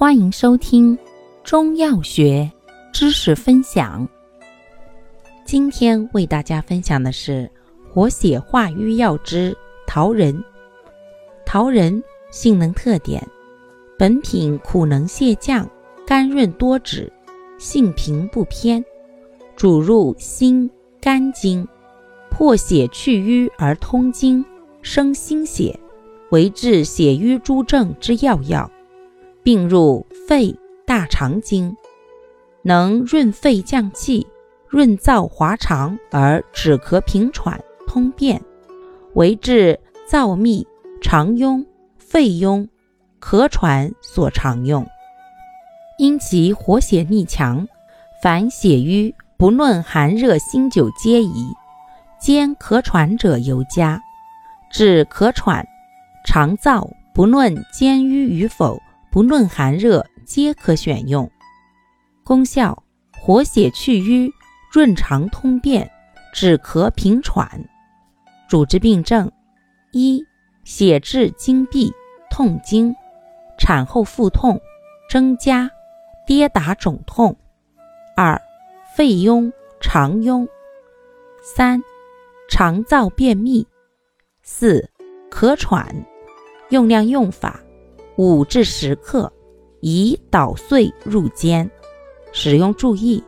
欢迎收听中药学知识分享。今天为大家分享的是活血化瘀药之桃仁。桃仁性能特点：本品苦能泻降，甘润多脂，性平不偏，主入心肝经，破血去瘀而通经，生心血，为治血瘀诸症之要药。并入肺、大肠经，能润肺降气、润燥滑肠而止咳平喘、通便，为治燥秘、肠痈、肺痈、咳喘所常用。因其活血力强，凡血瘀不论寒热辛久皆宜，兼咳喘者尤佳。治咳喘、肠燥不论兼瘀与否。不论寒热，皆可选用。功效：活血去瘀，润肠通便，止咳平喘。主治病症：一、血滞经闭、痛经；产后腹痛、增加、跌打肿痛；二、肺痈、肠痈；三、肠燥便秘；四、咳喘。用量用法。五至十克，宜捣碎入煎。使用注意：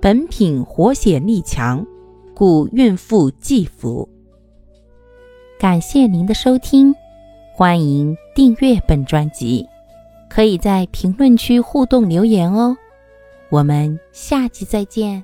本品活血力强，故孕妇忌服。感谢您的收听，欢迎订阅本专辑，可以在评论区互动留言哦。我们下期再见。